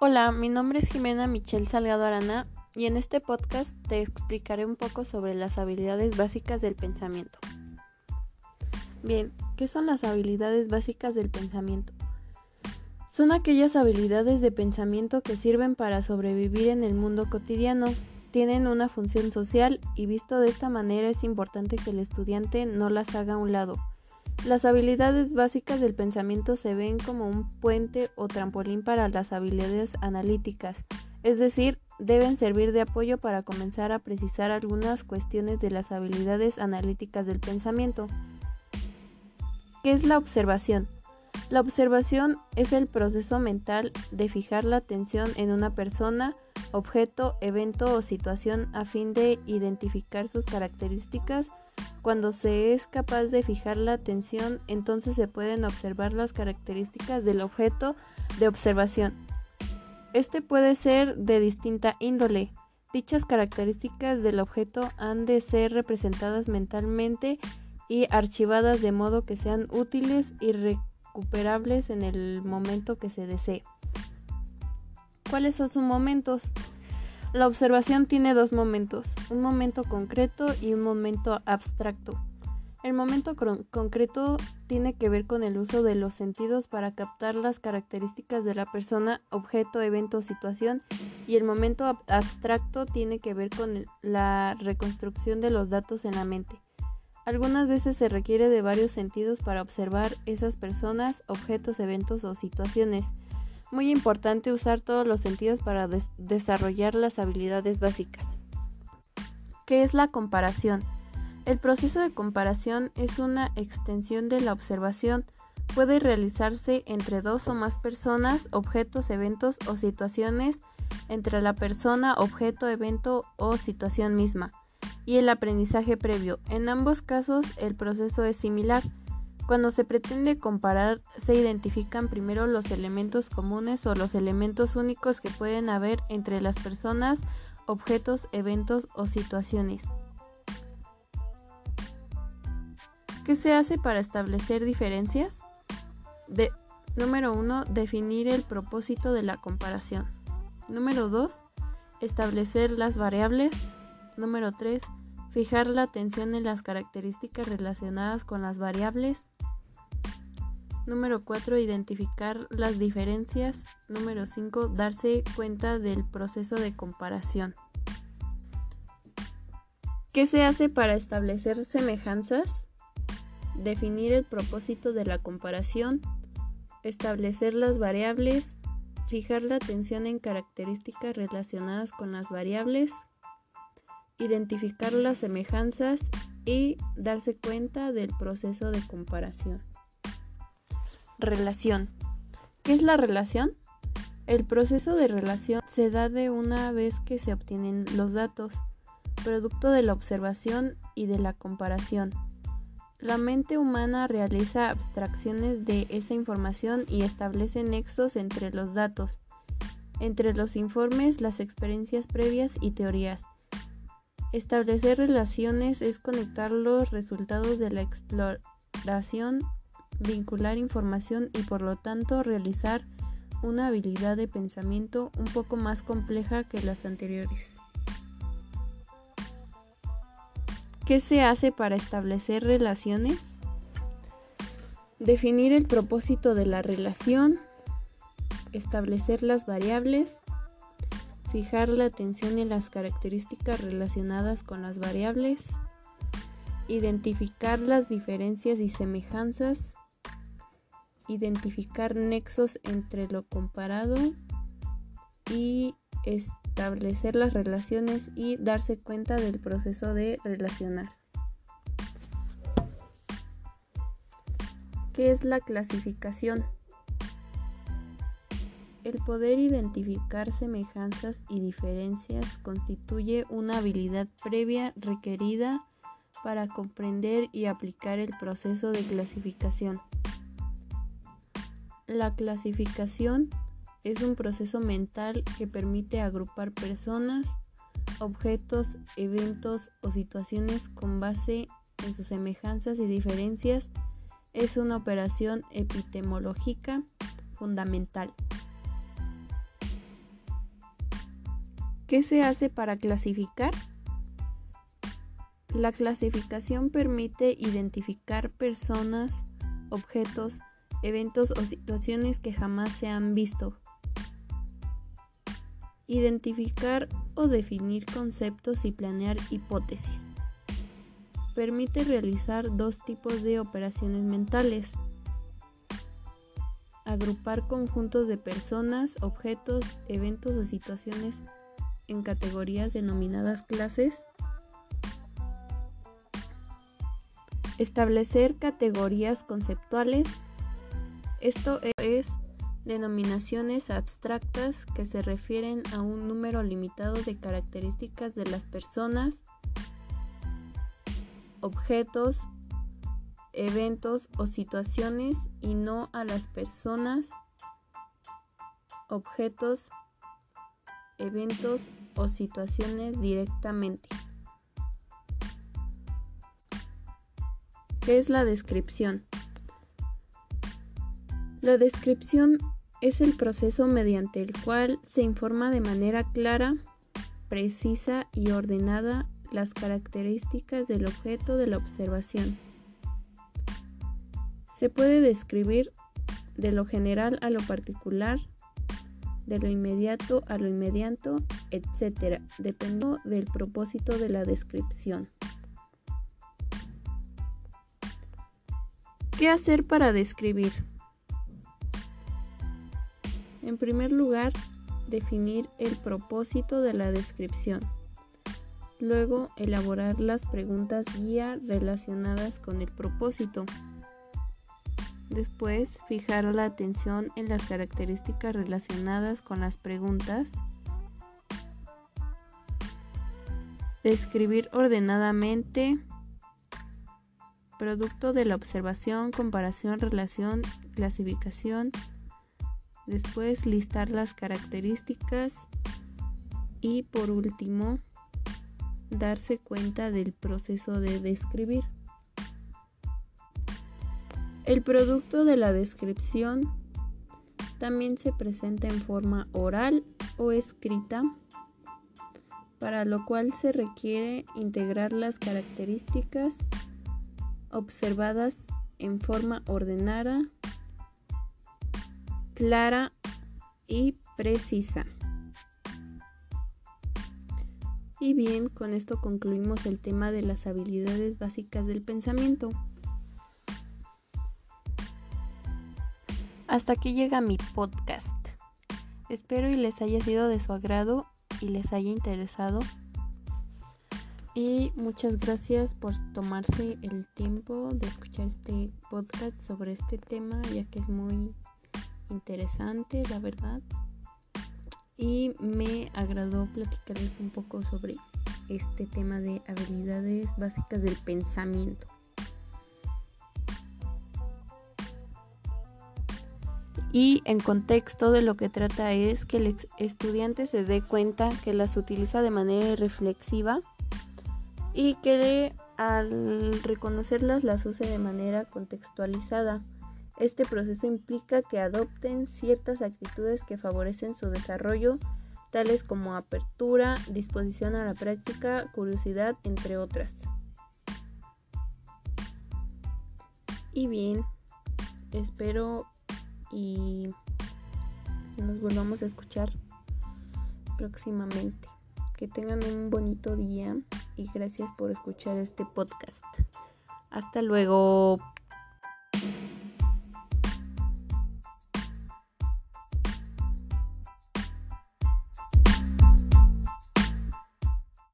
Hola, mi nombre es Jimena Michelle Salgado Arana y en este podcast te explicaré un poco sobre las habilidades básicas del pensamiento. Bien, ¿qué son las habilidades básicas del pensamiento? Son aquellas habilidades de pensamiento que sirven para sobrevivir en el mundo cotidiano, tienen una función social y visto de esta manera es importante que el estudiante no las haga a un lado las habilidades básicas del pensamiento se ven como un puente o trampolín para las habilidades analíticas, es decir, deben servir de apoyo para comenzar a precisar algunas cuestiones de las habilidades analíticas del pensamiento. ¿Qué es la observación? La observación es el proceso mental de fijar la atención en una persona, objeto, evento o situación a fin de identificar sus características cuando se es capaz de fijar la atención, entonces se pueden observar las características del objeto de observación. Este puede ser de distinta índole. Dichas características del objeto han de ser representadas mentalmente y archivadas de modo que sean útiles y recuperables en el momento que se desee. ¿Cuáles son sus momentos? La observación tiene dos momentos, un momento concreto y un momento abstracto. El momento concreto tiene que ver con el uso de los sentidos para captar las características de la persona, objeto, evento situación y el momento abstracto tiene que ver con la reconstrucción de los datos en la mente. Algunas veces se requiere de varios sentidos para observar esas personas, objetos, eventos o situaciones muy importante usar todos los sentidos para desarrollar las habilidades básicas. ¿Qué es la comparación? El proceso de comparación es una extensión de la observación. Puede realizarse entre dos o más personas, objetos, eventos o situaciones, entre la persona, objeto, evento o situación misma, y el aprendizaje previo. En ambos casos el proceso es similar. Cuando se pretende comparar, se identifican primero los elementos comunes o los elementos únicos que pueden haber entre las personas, objetos, eventos o situaciones. ¿Qué se hace para establecer diferencias? De, número 1. Definir el propósito de la comparación. Número 2. Establecer las variables. Número 3. Fijar la atención en las características relacionadas con las variables. Número 4. Identificar las diferencias. Número 5. Darse cuenta del proceso de comparación. ¿Qué se hace para establecer semejanzas? Definir el propósito de la comparación. Establecer las variables. Fijar la atención en características relacionadas con las variables. Identificar las semejanzas y darse cuenta del proceso de comparación. Relación. ¿Qué es la relación? El proceso de relación se da de una vez que se obtienen los datos, producto de la observación y de la comparación. La mente humana realiza abstracciones de esa información y establece nexos entre los datos, entre los informes, las experiencias previas y teorías. Establecer relaciones es conectar los resultados de la exploración vincular información y por lo tanto realizar una habilidad de pensamiento un poco más compleja que las anteriores. ¿Qué se hace para establecer relaciones? Definir el propósito de la relación, establecer las variables, fijar la atención en las características relacionadas con las variables, identificar las diferencias y semejanzas, identificar nexos entre lo comparado y establecer las relaciones y darse cuenta del proceso de relacionar. ¿Qué es la clasificación? El poder identificar semejanzas y diferencias constituye una habilidad previa requerida para comprender y aplicar el proceso de clasificación. La clasificación es un proceso mental que permite agrupar personas, objetos, eventos o situaciones con base en sus semejanzas y diferencias. Es una operación epistemológica fundamental. ¿Qué se hace para clasificar? La clasificación permite identificar personas, objetos, eventos o situaciones que jamás se han visto. Identificar o definir conceptos y planear hipótesis. Permite realizar dos tipos de operaciones mentales. Agrupar conjuntos de personas, objetos, eventos o situaciones en categorías denominadas clases. Establecer categorías conceptuales. Esto es denominaciones abstractas que se refieren a un número limitado de características de las personas, objetos, eventos o situaciones y no a las personas, objetos, eventos o situaciones directamente. ¿Qué es la descripción? La descripción es el proceso mediante el cual se informa de manera clara, precisa y ordenada las características del objeto de la observación. Se puede describir de lo general a lo particular, de lo inmediato a lo inmediato, etc., dependiendo del propósito de la descripción. ¿Qué hacer para describir? En primer lugar, definir el propósito de la descripción. Luego, elaborar las preguntas guía relacionadas con el propósito. Después, fijar la atención en las características relacionadas con las preguntas. Describir ordenadamente. Producto de la observación, comparación, relación, clasificación, después listar las características y por último darse cuenta del proceso de describir. El producto de la descripción también se presenta en forma oral o escrita, para lo cual se requiere integrar las características observadas en forma ordenada clara y precisa. Y bien, con esto concluimos el tema de las habilidades básicas del pensamiento. Hasta aquí llega mi podcast. Espero y les haya sido de su agrado y les haya interesado. Y muchas gracias por tomarse el tiempo de escuchar este podcast sobre este tema, ya que es muy interesante, la verdad. Y me agradó platicarles un poco sobre este tema de habilidades básicas del pensamiento. Y en contexto de lo que trata es que el estudiante se dé cuenta que las utiliza de manera reflexiva y que al reconocerlas las use de manera contextualizada este proceso implica que adopten ciertas actitudes que favorecen su desarrollo, tales como apertura, disposición a la práctica, curiosidad, entre otras. Y bien, espero y nos volvamos a escuchar próximamente. Que tengan un bonito día y gracias por escuchar este podcast. Hasta luego.